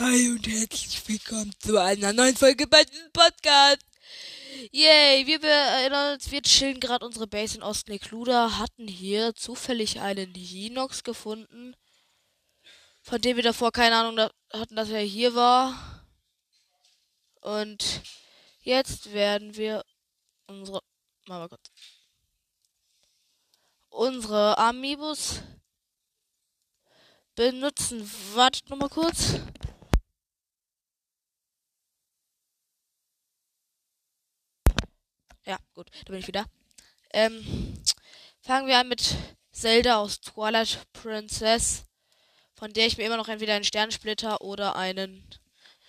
Hi und herzlich willkommen zu einer neuen Folge bei diesem Podcast. Yay, wir erinnern uns, wir chillen gerade unsere Base in Ostnekluda, hatten hier zufällig einen Hinox gefunden, von dem wir davor keine Ahnung hatten, dass er hier war. Und jetzt werden wir unsere, mal kurz, unsere Amiibus benutzen. Wartet noch mal kurz. Ja, gut, da bin ich wieder. Ähm, fangen wir an mit Zelda aus Twilight Princess, von der ich mir immer noch entweder einen Sternsplitter oder einen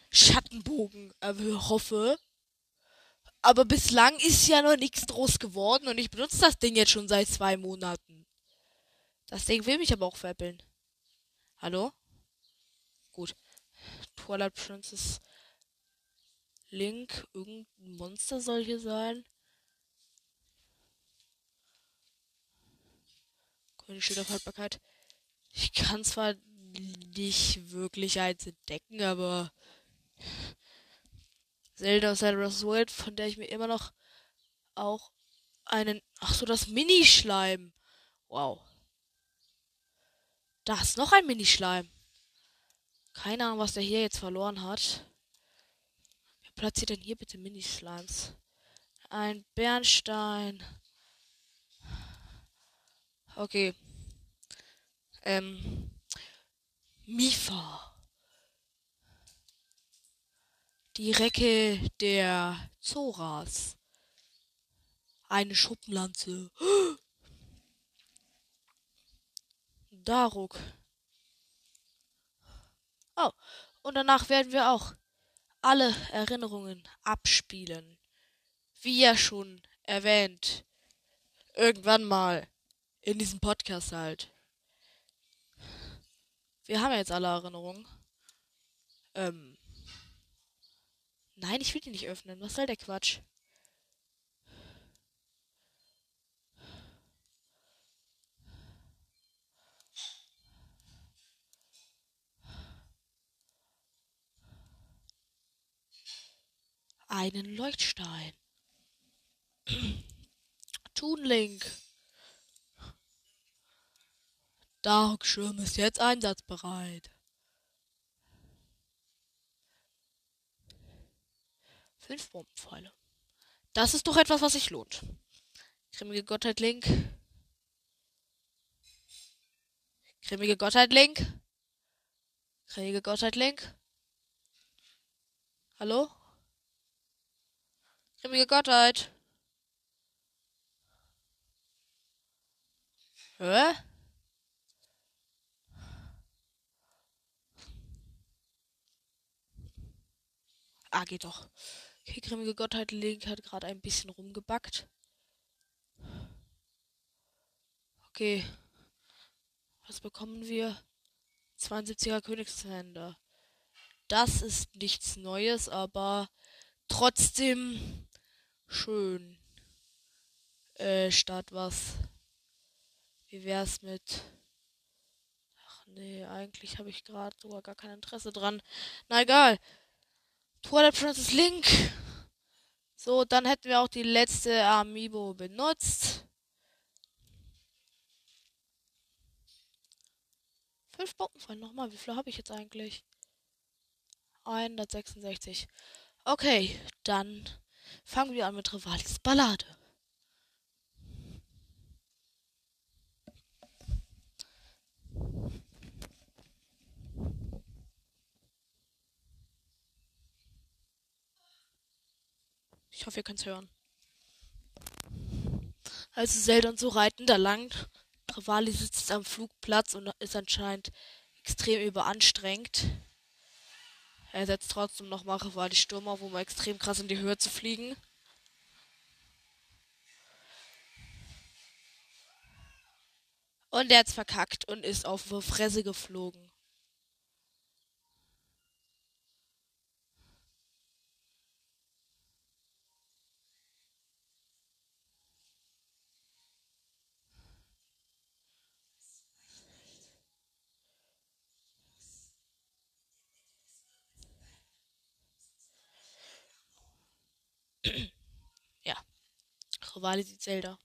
Schattenbogen hoffe. Aber bislang ist ja noch nichts draus geworden und ich benutze das Ding jetzt schon seit zwei Monaten. Das Ding will mich aber auch veräppeln. Hallo? Gut. Twilight Princess Link. Irgendein Monster soll hier sein. Grüne Schildaufhaltbarkeit. Ich kann zwar nicht wirklich eins entdecken, aber Zelda Cyrus World, von der ich mir immer noch auch einen. Ach so, das Mini-Schleim. Wow. Da ist noch ein Minischleim. Keine Ahnung, was der hier jetzt verloren hat. Wer platziert denn hier bitte Minischleims? Ein Bernstein. Okay. Ähm. Mifa. Die Recke der Zoras. Eine Schuppenlanze. Daruk. Oh, und danach werden wir auch alle Erinnerungen abspielen. Wie ja schon erwähnt. Irgendwann mal. In diesem Podcast halt. Wir haben ja jetzt alle Erinnerungen. Ähm. Nein, ich will die nicht öffnen. Was soll der Quatsch? einen Leuchtstein. Toonlink. Darkschirm ist jetzt einsatzbereit. Fünf Bombenpfeile. Das ist doch etwas, was sich lohnt. Grimmige Gottheit Link. Grimmige Gottheit Link. Grimmige Gottheit Link. Hallo? Grimmige Gottheit. Hä? Ah, geht doch. Okay, grimmige Gottheit Link hat gerade ein bisschen rumgebackt. Okay. Was bekommen wir? 72er Königshänder. Das ist nichts Neues, aber trotzdem schön. Äh, statt was. Wie wär's mit. Ach nee, eigentlich habe ich gerade sogar gar kein Interesse dran. Na egal. Twilight Princess Link. So, dann hätten wir auch die letzte Amiibo benutzt. Fünf Bombenfallen nochmal. Wie viel habe ich jetzt eigentlich? 166. Okay, dann fangen wir an mit Rivalis Ballade. Ich hoffe, ihr könnt es hören. Also Zelda und so reiten da lang. Rivali sitzt am Flugplatz und ist anscheinend extrem überanstrengt. Er setzt trotzdem noch die Stürmer, wo man extrem krass in die Höhe zu fliegen. Und er hat's verkackt und ist auf die Fresse geflogen. Rivali sieht Zelda.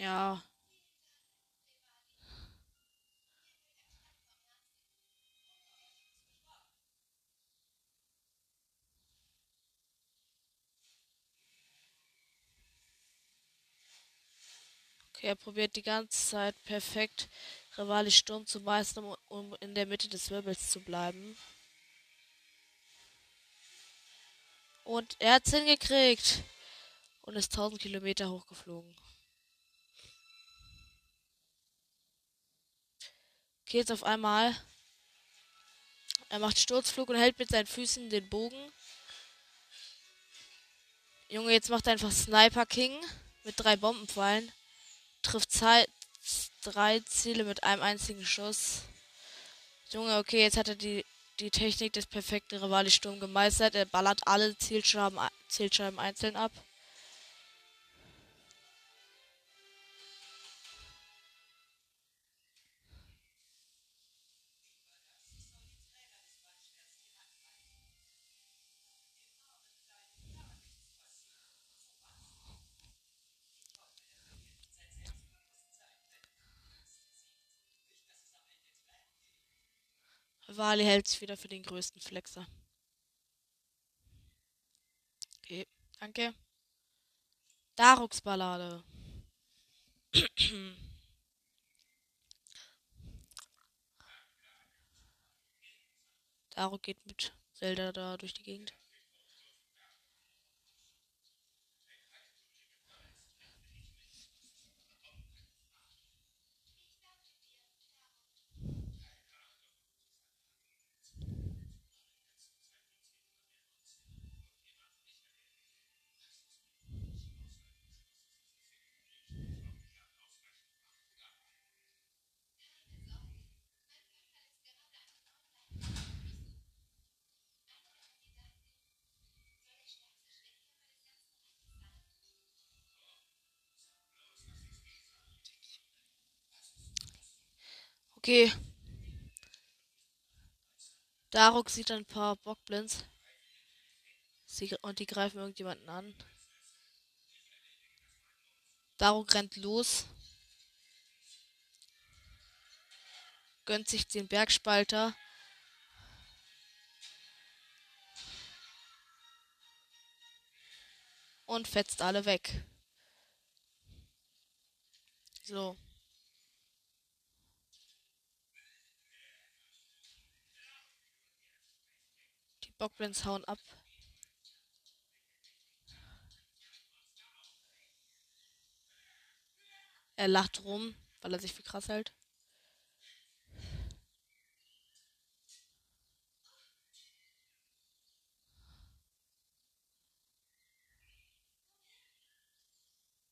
Ja. Okay, er probiert die ganze Zeit perfekt Rivali Sturm zu meistern, um in der Mitte des Wirbels zu bleiben. Und er hat's hingekriegt. Und ist 1000 Kilometer hochgeflogen. Jetzt auf einmal. Er macht Sturzflug und hält mit seinen Füßen den Bogen. Junge, jetzt macht er einfach Sniper King mit drei Bombenpfeilen trifft zwei, drei Ziele mit einem einzigen Schuss. Junge, okay, jetzt hat er die, die Technik des perfekten Rivali-Sturm gemeistert. Er ballert alle Zielscheiben, Zielscheiben einzeln ab. Wali hält sich wieder für den größten Flexer. Okay, danke. Daruks Ballade. Daruk geht mit Zelda da durch die Gegend. Okay. Daruk sieht ein paar Bockblins. Sie, und die greifen irgendjemanden an. Daruk rennt los. Gönnt sich den Bergspalter. Und fetzt alle weg. So. Bockblins hauen ab. Er lacht rum, weil er sich für krass hält.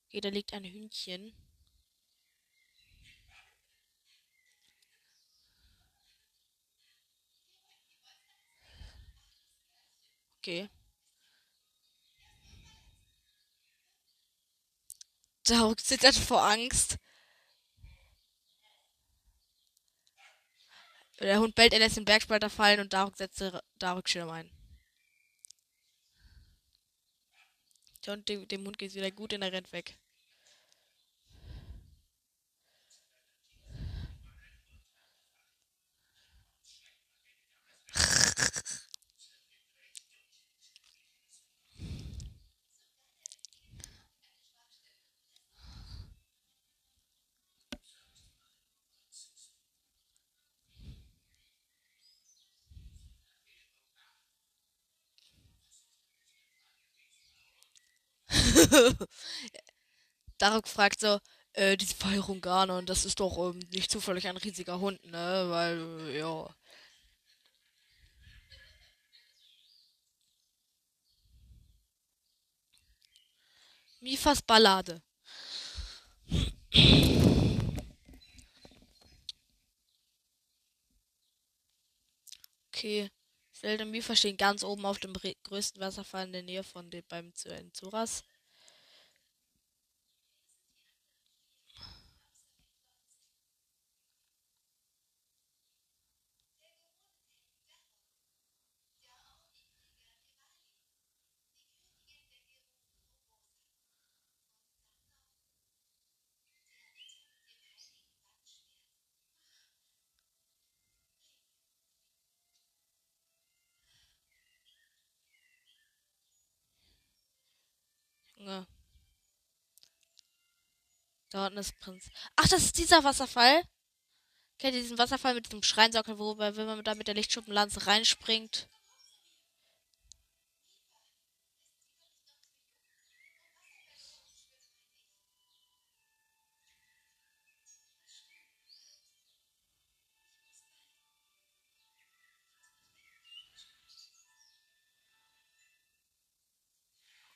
Okay, da liegt ein Hühnchen. Okay. Daruk zittert vor Angst. Der Hund bellt, er lässt den Bergspalter fallen und Daruk setzt Daruk Schirm ein. Und dem, dem Hund geht es wieder gut und er rennt weg. Daruk fragt so, äh, diese Feierung Ganon, das ist doch ähm, nicht zufällig ein riesiger Hund, ne? Weil, äh, ja. Mifas Ballade. Okay. Zelda Mifa stehen ganz oben auf dem größten Wasserfall in der Nähe von dem beim Zuras. Junge. Da unten ist Prinz. Ach, das ist dieser Wasserfall. Kennt ihr diesen Wasserfall mit diesem Schreinsockel, wo wenn man da mit der Lichtschuppenlanze reinspringt?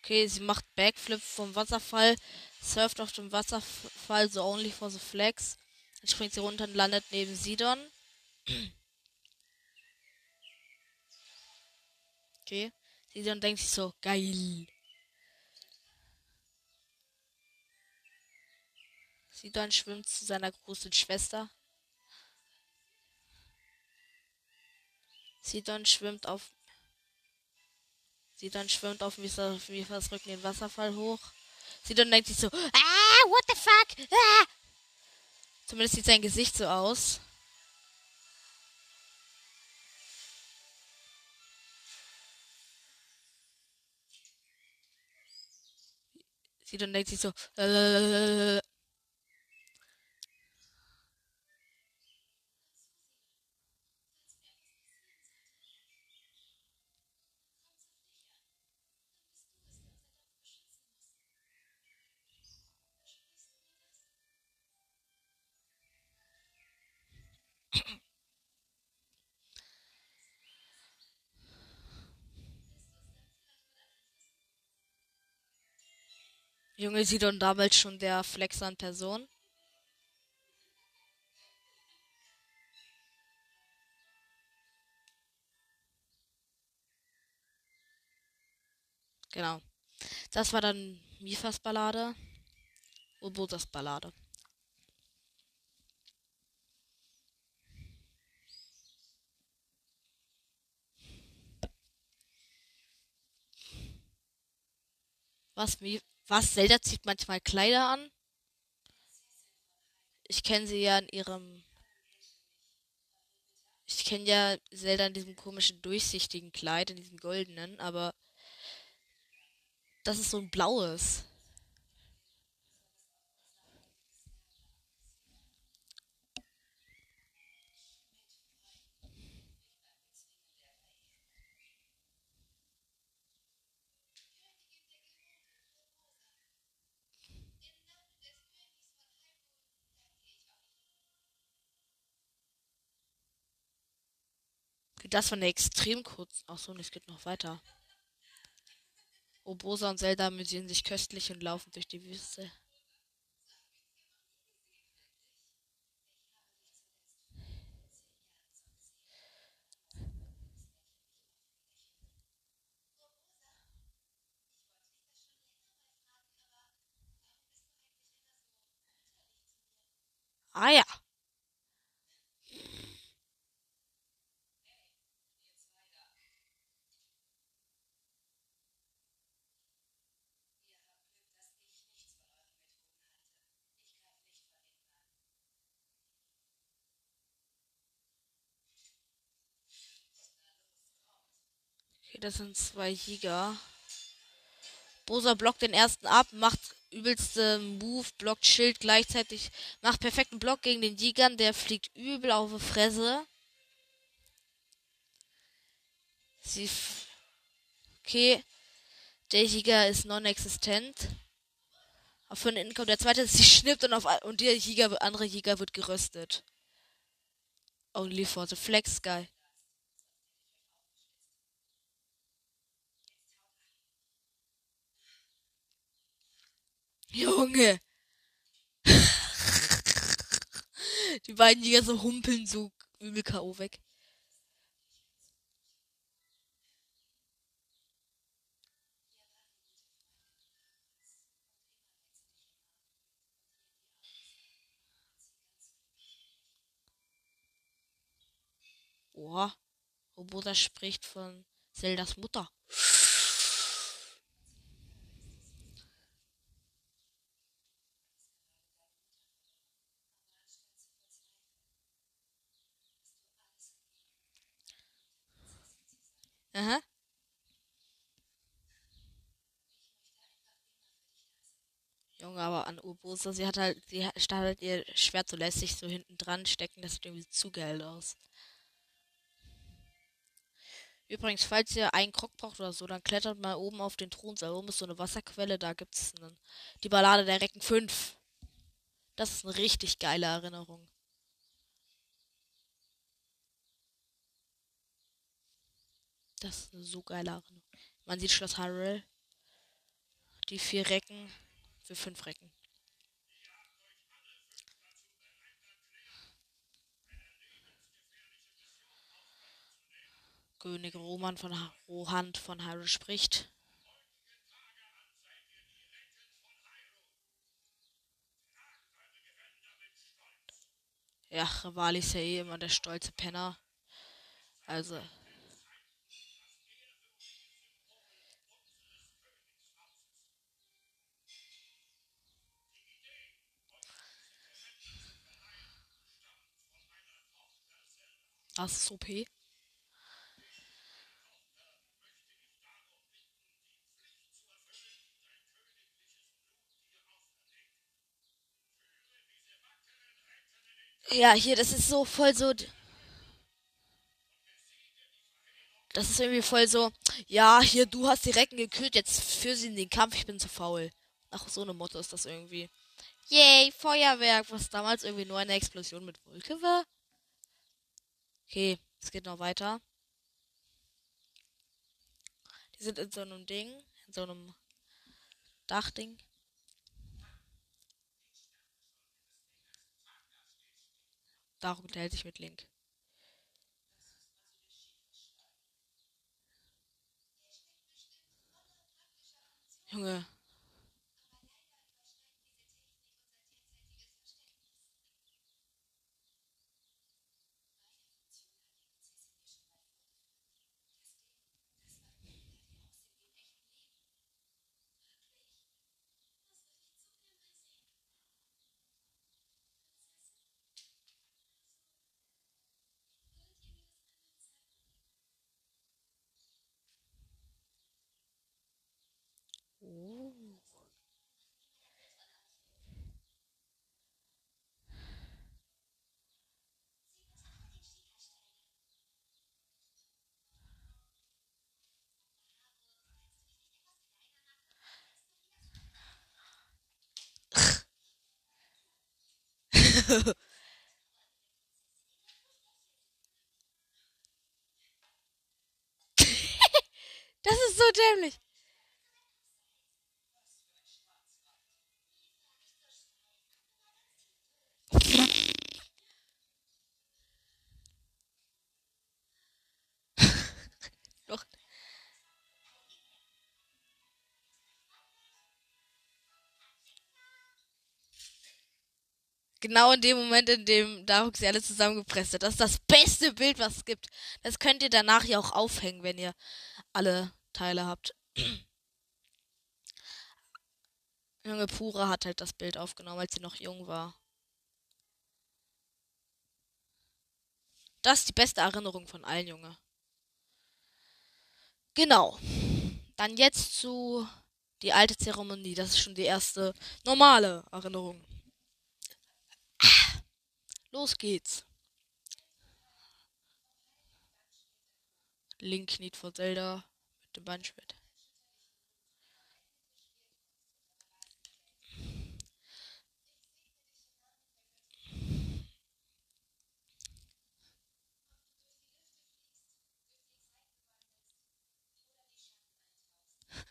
Okay, sie macht Backflip vom Wasserfall, surft auf dem Wasserfall, so only for the flags. Dann springt sie runter und landet neben Sidon. Okay. Sidon denkt sich so, geil. Sidon schwimmt zu seiner großen Schwester. Sidon schwimmt auf Sie dann schwimmt auf Mifas Rücken den Wasserfall hoch. Sie dann denkt sich so, ah, what the fuck? Ah! Zumindest sieht sein Gesicht so aus. Sie dann denkt sich so, äh, Junge Sidon damals schon der Flex an Person. Genau. Das war dann Mifas Ballade. Obosas Ballade. Was, was? Zelda zieht manchmal Kleider an? Ich kenne sie ja in ihrem. Ich kenne ja Zelda in diesem komischen durchsichtigen Kleid, in diesem goldenen, aber das ist so ein blaues. Das war eine extrem kurz. Achso, und es geht noch weiter. Obosa und Zelda amüsieren sich köstlich und laufen durch die Wüste. Ah ja. Das sind zwei Jäger. Bosa blockt den ersten ab, macht übelste Move, blockt Schild gleichzeitig, macht perfekten Block gegen den Jägern, der fliegt übel auf die Fresse. Sie. Okay. Der Jäger ist non-existent. Auf den Income. Der zweite sie schnippt und auf und der Jäger, andere Jäger wird geröstet. Only for the flex guy. Junge. Die beiden Jäger so humpeln so übel K.O. weg. Oha. Roboter spricht von Zeldas Mutter. Aha. Junge, Urbosa, sie hat halt, sie hat halt ihr Schwert so lässig so hinten dran stecken, das sieht irgendwie zu geil aus. Übrigens, falls ihr einen Krog braucht oder so, dann klettert mal oben auf den Thron. Da oben ist so eine Wasserquelle, da gibt es die Ballade der Recken 5. Das ist eine richtig geile Erinnerung. Das ist eine so geile Erinnerung. Man sieht Schloss Hyrule. Die vier Recken für fünf Recken. König Roman von Rohan von Hyrule spricht. Ja, Rivali ist ja eh immer der stolze Penner. Also. Das ist OP. Ja, hier, das ist so voll so. Das ist irgendwie voll so. Ja, hier, du hast die Recken gekühlt, jetzt führ sie in den Kampf, ich bin zu faul. Ach, so eine Motto ist das irgendwie. Yay, Feuerwerk, was damals irgendwie nur eine Explosion mit Wolke war. Okay, es geht noch weiter. Die sind in so einem Ding, in so einem Dachding. Darum unterhält sich mit Link. Junge. Das ist so dämlich. Genau in dem Moment, in dem Daruk sie alle zusammengepresst hat. Das ist das beste Bild, was es gibt. Das könnt ihr danach ja auch aufhängen, wenn ihr alle Teile habt. Junge Pura hat halt das Bild aufgenommen, als sie noch jung war. Das ist die beste Erinnerung von allen, Junge. Genau. Dann jetzt zu die alte Zeremonie. Das ist schon die erste normale Erinnerung. Los geht's. Link kniet vor Zelda mit dem Bandschwert.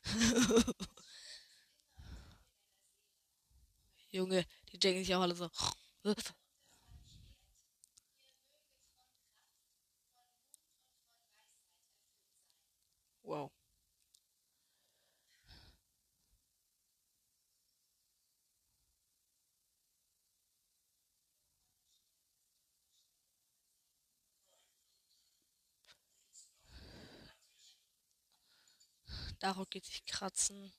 Junge, die denken sich auch alle so. Wow. Darauf geht sich kratzen.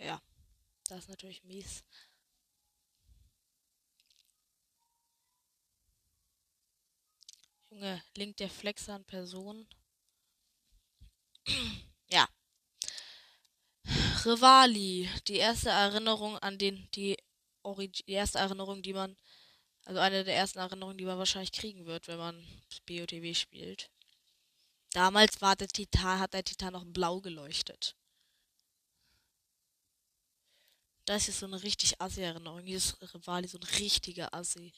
Ja, das ist natürlich mies. Junge, Link der Flexer an Person. ja. Rivali, die erste Erinnerung an den, die, Orig die erste Erinnerung, die man, also eine der ersten Erinnerungen, die man wahrscheinlich kriegen wird, wenn man BOTW spielt. Damals war der Titan, hat der Titan noch blau geleuchtet. Das ist so eine richtig assi Erinnerung. Dieses Rivali, so ein richtiger Assi.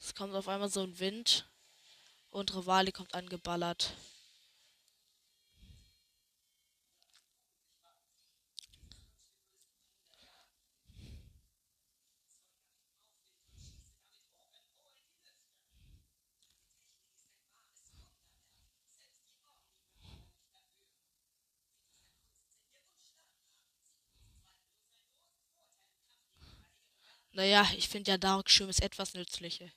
Es kommt auf einmal so ein Wind und Rivali kommt angeballert. Naja, ich finde ja Dark Schirm ist etwas nützlicher.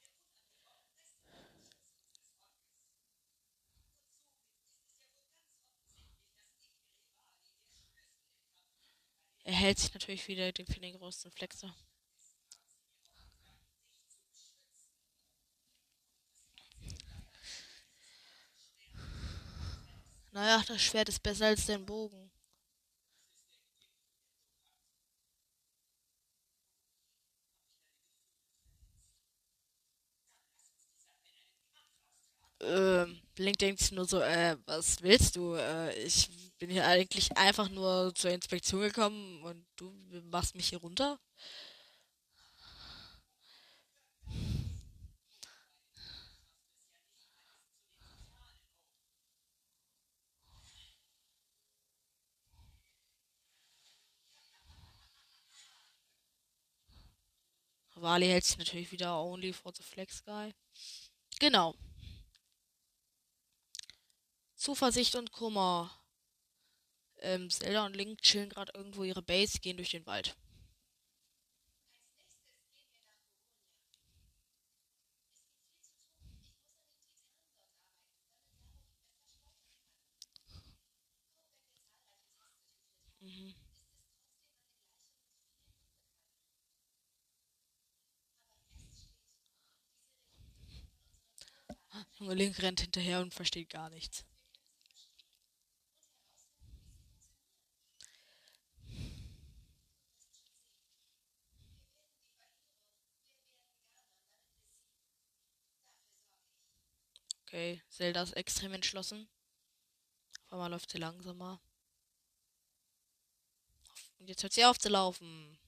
Er hält sich natürlich wieder den für den größten Flexer. Naja, das Schwert ist besser als der Bogen. Ähm, Link denkt nur so, äh, was willst du? Äh, ich bin hier eigentlich einfach nur zur Inspektion gekommen und du machst mich hier runter? Wally hält sich natürlich wieder only for the flex guy. Genau. Zuversicht und Kummer. Ähm, Zelda und Link chillen gerade irgendwo ihre Base, gehen durch den Wald. Mhm. Link rennt hinterher und versteht gar nichts. Okay, Zelda ist extrem entschlossen. Auf einmal läuft sie langsamer. Und jetzt hört sie auf zu laufen.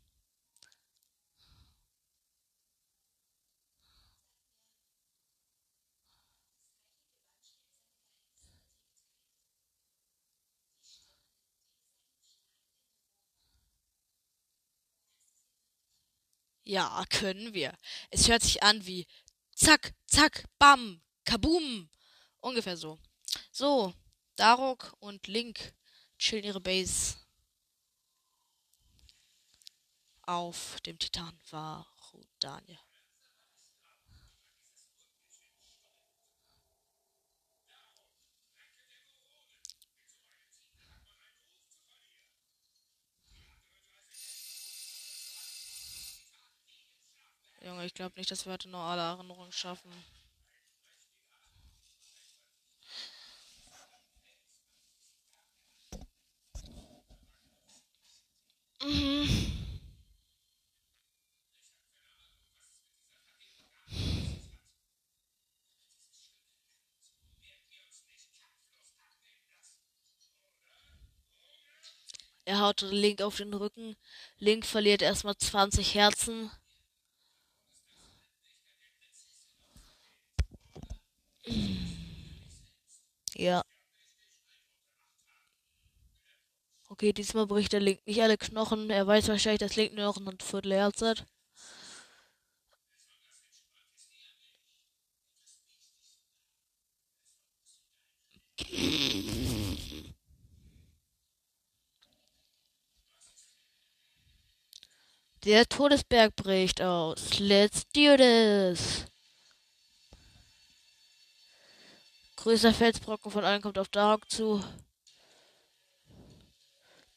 Ja, können wir. Es hört sich an wie zack, zack, bam, kaboom. Ungefähr so. So, Darok und Link chillen ihre Base auf dem Titan Varudania. Junge, ich glaube nicht, dass wir heute noch alle Erinnerungen schaffen. Mhm. Er haut Link auf den Rücken. Link verliert erstmal 20 Herzen. Mhm. Okay, diesmal bricht der Link nicht alle Knochen. Er weiß wahrscheinlich, dass Link nur noch ein Viertel Herz hat. Der Todesberg bricht aus. Let's do this. Größter Felsbrocken von allen kommt auf Dark zu.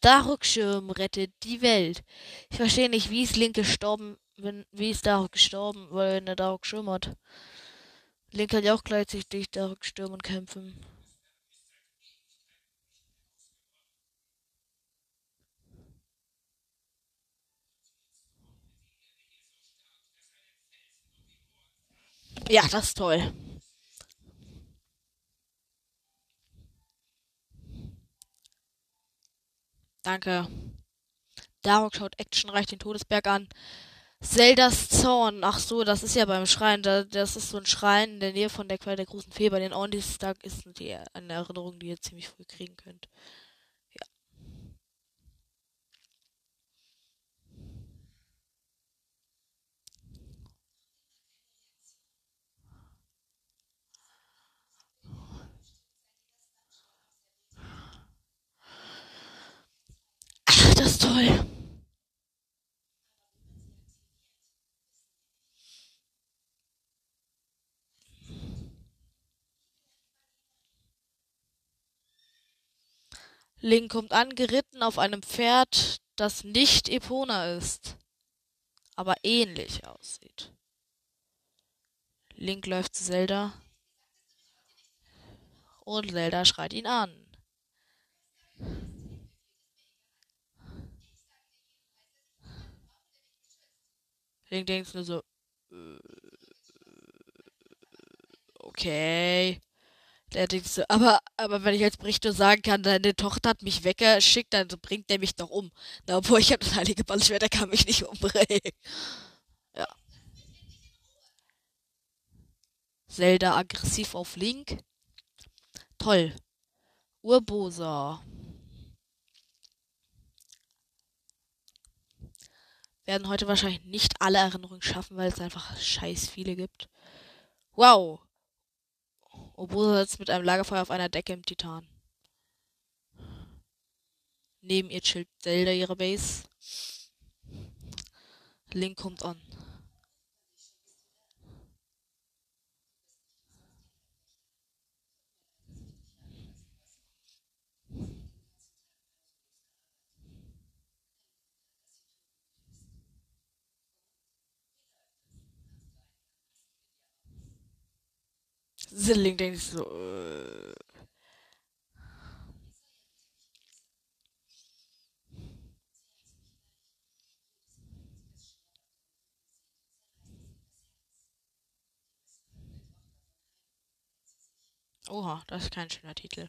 Darkschirm rettet die Welt. Ich verstehe nicht, wie ist Link gestorben, wenn, wie ist Dark gestorben, weil er Dark Schirm hat. Link kann ja auch gleichzeitig Dark Stürmen kämpfen. Ja, das ist toll. Danke. Darok schaut actionreich den Todesberg an. Zeldas Zorn. Ach so, das ist ja beim Schrein. das ist so ein Schrein in der Nähe von der Quelle der großen Fee. Bei den Ondis, da ist die, eine Erinnerung, die ihr ziemlich früh kriegen könnt. das ist toll. Link kommt angeritten auf einem Pferd, das nicht Epona ist, aber ähnlich aussieht. Link läuft zu Zelda und Zelda schreit ihn an. Link denkt nur so, äh, okay. Der denkt so, aber, aber wenn ich als Berichter sagen kann, deine Tochter hat mich weggeschickt, dann bringt der mich doch um. Na, obwohl ich habe das heilige Ballschwert, der kann mich nicht umbringen. Ja. Zelda aggressiv auf Link. Toll. Urbosa. Werden heute wahrscheinlich nicht alle Erinnerungen schaffen, weil es einfach scheiß viele gibt. Wow. Obosa sitzt mit einem Lagerfeuer auf einer Decke im Titan. Neben ihr chillt Zelda ihre Base. Link kommt an. Silling denkt sich so. Äh. Oha, das ist kein schöner Titel.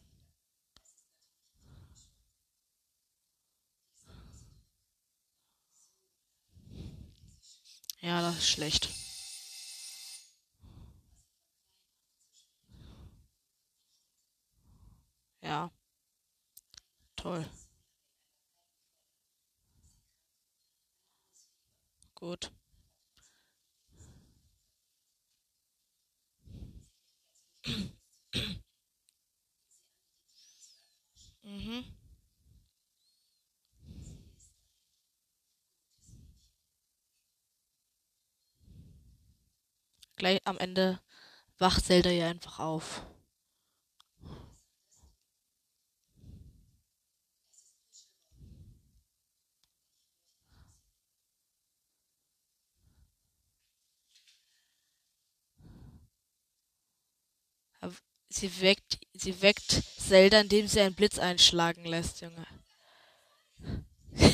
Ja, das ist schlecht. Ja. Toll. Gut. mhm. Gleich am Ende wacht Zelda ja einfach auf. Sie weckt, sie weckt Zelda, indem sie einen Blitz einschlagen lässt, Junge.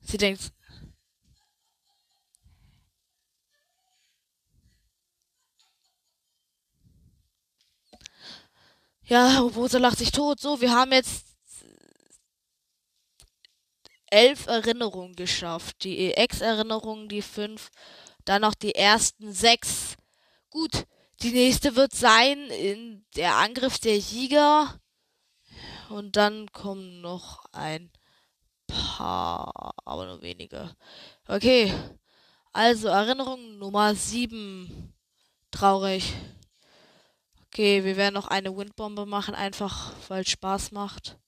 sie denkt. Ja, Rosa lacht sich tot. So, wir haben jetzt elf Erinnerungen geschafft. Die EX-Erinnerungen, die fünf, dann noch die ersten sechs. Gut, die nächste wird sein in der Angriff der Sieger. Und dann kommen noch ein paar, aber nur wenige. Okay, also Erinnerung Nummer sieben. Traurig. Okay, wir werden noch eine Windbombe machen, einfach weil es Spaß macht.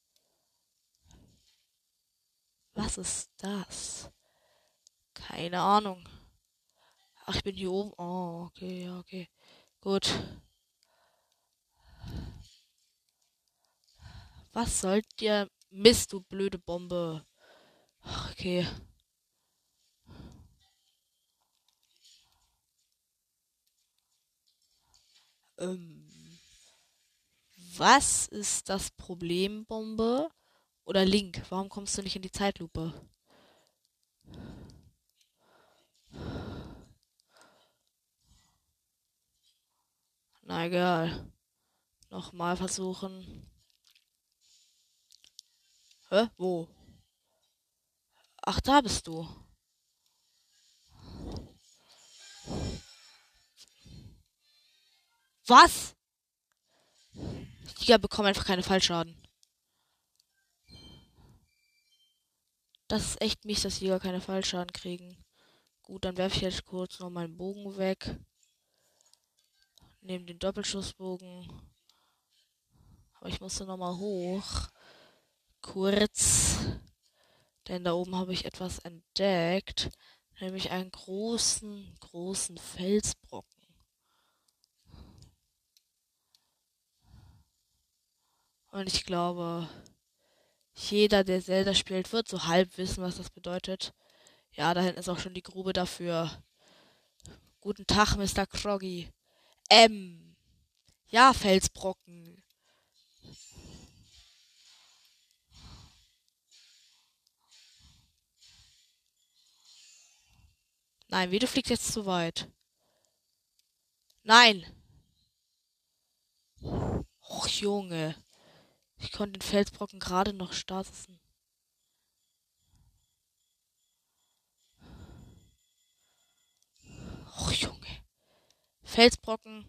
Was ist das? Keine Ahnung. Ach, ich bin hier oben. Oh, okay, okay. Gut. Was sollt ihr? Mist, du blöde Bombe. Ach, okay. Ähm. Was ist das Problem, Bombe? Oder Link, warum kommst du nicht in die Zeitlupe? Na egal. Nochmal versuchen. Hä? Wo? Ach, da bist du. Was? Die bekommen einfach keine Fallschaden. Das ist echt mies, dass die gar keine Fallschaden kriegen. Gut, dann werfe ich jetzt kurz noch meinen Bogen weg. Nehme den Doppelschussbogen. Aber ich musste noch mal hoch. Kurz. Denn da oben habe ich etwas entdeckt. Nämlich einen großen, großen Felsbrocken. Und ich glaube, jeder, der Zelda spielt, wird so halb wissen, was das bedeutet. Ja, da hinten ist auch schon die Grube dafür. Guten Tag, Mr. Kroggy. Ähm. Ja, Felsbrocken. Nein, wie du fliegst jetzt zu weit. Nein. Och, Junge. Ich konnte den Felsbrocken gerade noch starten. Och, Junge. Felsbrocken,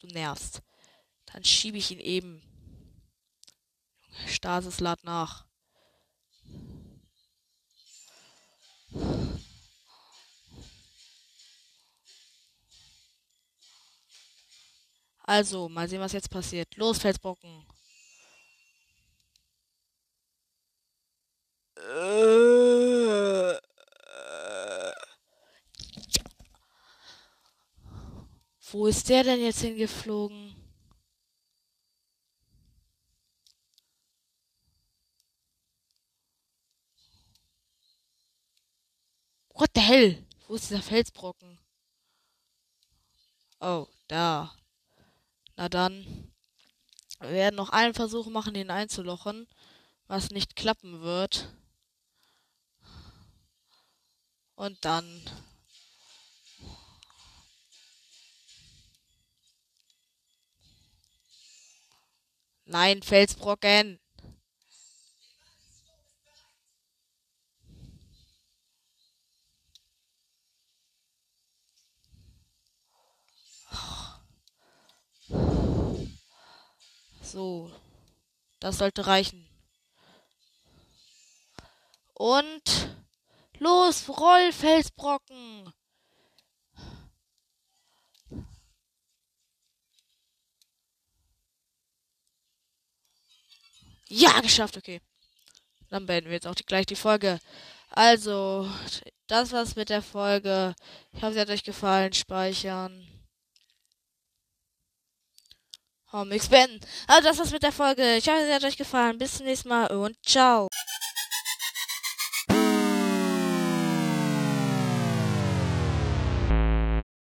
du nervst. Dann schiebe ich ihn eben. Junge, Stasis lad nach. Also, mal sehen, was jetzt passiert. Los, Felsbrocken. Wo ist der denn jetzt hingeflogen? What the hell? Wo ist dieser Felsbrocken? Oh, da. Na dann. Wir werden noch einen Versuch machen, ihn einzulochen, was nicht klappen wird. Und dann Nein, Felsbrocken. So. Das sollte reichen. Und los, roll, Felsbrocken. Ja, geschafft, okay. Dann beenden wir jetzt auch die, gleich die Folge. Also, das war's mit der Folge. Ich hoffe, sie hat euch gefallen. Speichern. Homix beenden. Also, das war's mit der Folge. Ich hoffe, sie hat euch gefallen. Bis zum nächsten Mal und ciao.